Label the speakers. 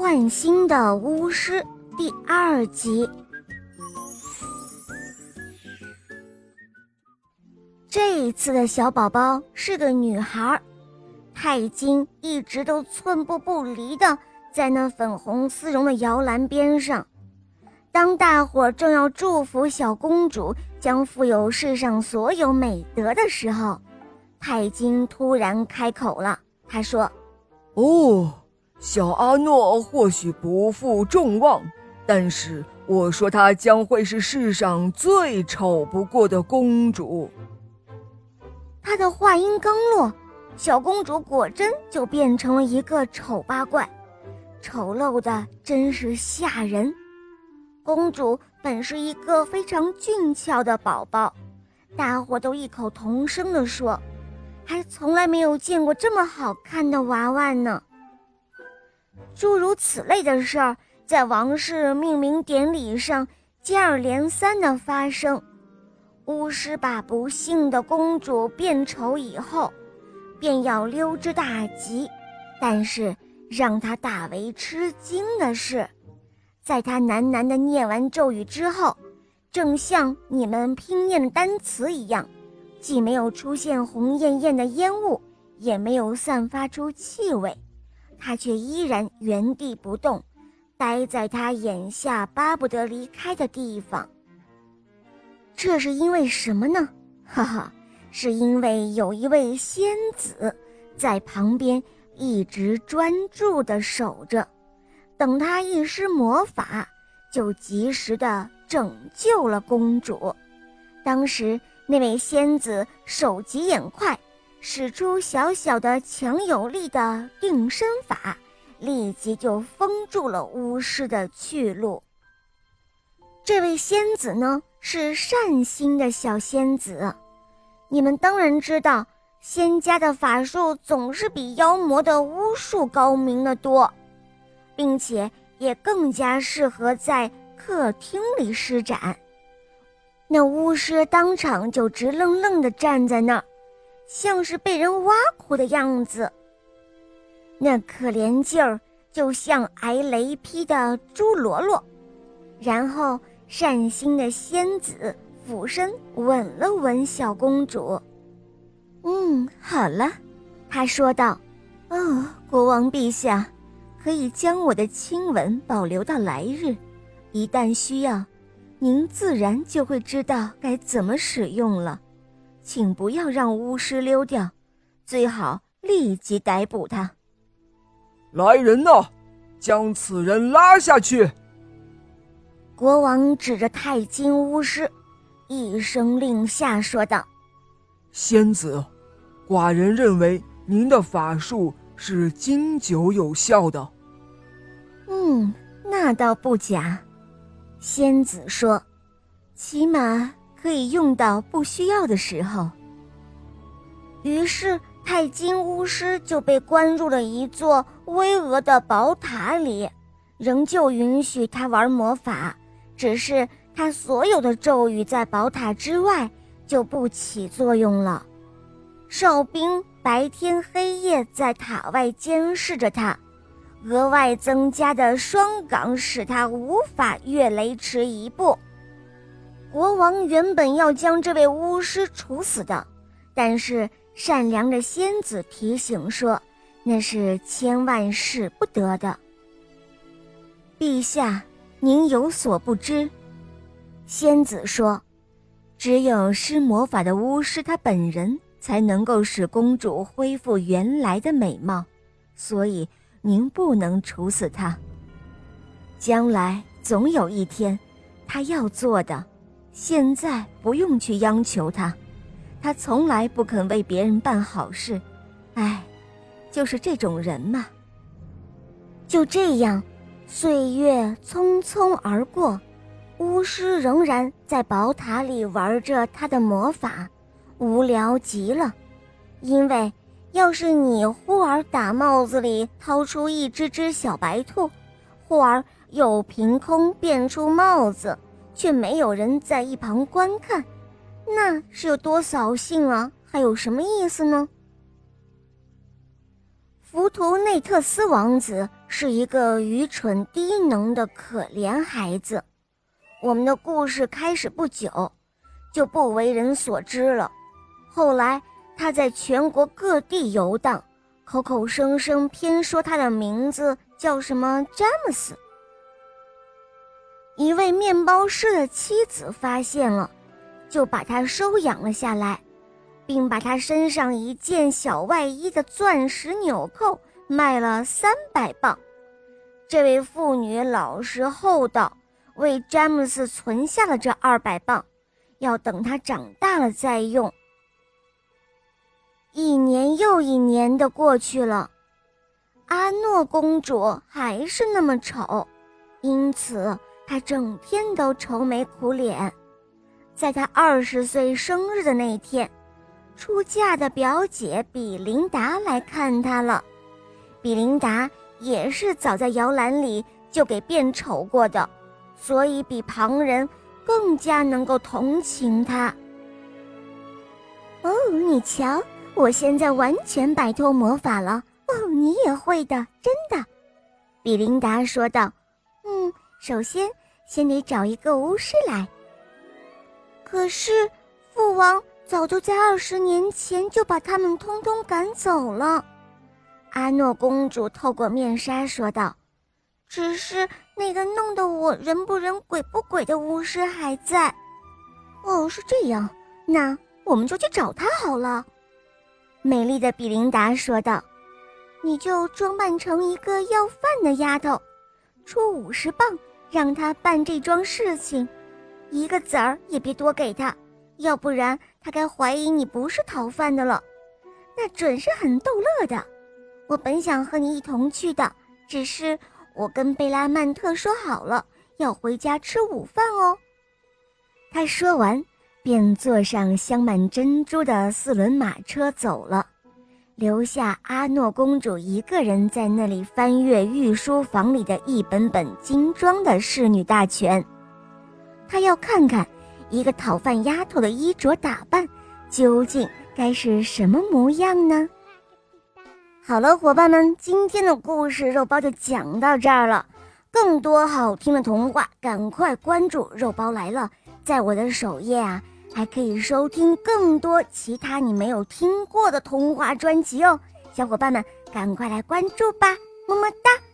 Speaker 1: 换新的巫师第二集。这一次的小宝宝是个女孩，太金一直都寸步不离的在那粉红丝绒的摇篮边上。当大伙正要祝福小公主将富有世上所有美德的时候，太金突然开口了，他说：“
Speaker 2: 哦。”小阿诺或许不负众望，但是我说她将会是世上最丑不过的公主。
Speaker 1: 他的话音刚落，小公主果真就变成了一个丑八怪，丑陋的真是吓人。公主本是一个非常俊俏的宝宝，大伙都异口同声地说，还从来没有见过这么好看的娃娃呢。诸如此类的事儿，在王室命名典礼上接二连三的发生。巫师把不幸的公主变丑以后，便要溜之大吉。但是让他大为吃惊的是，在他喃喃的念完咒语之后，正像你们拼念单词一样，既没有出现红艳艳的烟雾，也没有散发出气味。他却依然原地不动，待在他眼下巴不得离开的地方。这是因为什么呢？哈哈，是因为有一位仙子在旁边一直专注地守着，等他一施魔法，就及时地拯救了公主。当时那位仙子手疾眼快。使出小小的强有力的定身法，立即就封住了巫师的去路。这位仙子呢，是善心的小仙子。你们当然知道，仙家的法术总是比妖魔的巫术高明的多，并且也更加适合在客厅里施展。那巫师当场就直愣愣地站在那儿。像是被人挖苦的样子，那可怜劲儿就像挨雷劈的猪罗罗。然后善心的仙子俯身吻了吻小公主。嗯，好了，他说道：“哦，国王陛下，可以将我的亲吻保留到来日，一旦需要，您自然就会知道该怎么使用了。”请不要让巫师溜掉，最好立即逮捕他。
Speaker 2: 来人呐，将此人拉下去！
Speaker 1: 国王指着太金巫师，一声令下，说道：“
Speaker 2: 仙子，寡人认为您的法术是经久有效的。”
Speaker 1: 嗯，那倒不假。仙子说：“起码。”可以用到不需要的时候。于是，太金巫师就被关入了一座巍峨的宝塔里，仍旧允许他玩魔法，只是他所有的咒语在宝塔之外就不起作用了。哨兵白天黑夜在塔外监视着他，额外增加的双岗使他无法越雷池一步。国王原本要将这位巫师处死的，但是善良的仙子提醒说，那是千万使不得的。陛下，您有所不知，仙子说，只有施魔法的巫师他本人才能够使公主恢复原来的美貌，所以您不能处死他。将来总有一天，他要做的。现在不用去央求他，他从来不肯为别人办好事，唉，就是这种人嘛。就这样，岁月匆匆而过，巫师仍然在宝塔里玩着他的魔法，无聊极了。因为要是你忽而打帽子里掏出一只只小白兔，忽而又凭空变出帽子。却没有人在一旁观看，那是有多扫兴啊！还有什么意思呢？福图内特斯王子是一个愚蠢低能的可怜孩子。我们的故事开始不久，就不为人所知了。后来，他在全国各地游荡，口口声声偏说他的名字叫什么詹姆斯。一位面包师的妻子发现了，就把他收养了下来，并把他身上一件小外衣的钻石纽扣卖了三百磅。这位妇女老实厚道。为詹姆斯存下了这二百磅，要等他长大了再用。一年又一年的过去了，阿诺公主还是那么丑，因此他整天都愁眉苦脸。在他二十岁生日的那天，出嫁的表姐比琳达来看他了。比琳达也是早在摇篮里就给变丑过的。所以比旁人更加能够同情他。哦，你瞧，我现在完全摆脱魔法了。哦，你也会的，真的。比琳达说道。嗯，首先先得找一个巫师来。可是父王早就在二十年前就把他们通通赶走了。阿诺公主透过面纱说道。只是那个弄得我人不人鬼不鬼的巫师还在。哦，是这样，那我们就去找他好了。美丽的比琳达说道：“你就装扮成一个要饭的丫头，出五十磅让他办这桩事情，一个子儿也别多给他，要不然他该怀疑你不是讨饭的了。那准是很逗乐的。我本想和你一同去的，只是……”我跟贝拉曼特说好了，要回家吃午饭哦。他说完，便坐上镶满珍珠的四轮马车走了，留下阿诺公主一个人在那里翻阅御书房里的一本本精装的侍女大全。她要看看一个讨饭丫头的衣着打扮究竟该是什么模样呢？好了，伙伴们，今天的故事肉包就讲到这儿了。更多好听的童话，赶快关注“肉包来了”。在我的首页啊，还可以收听更多其他你没有听过的童话专辑哦。小伙伴们，赶快来关注吧，么么哒！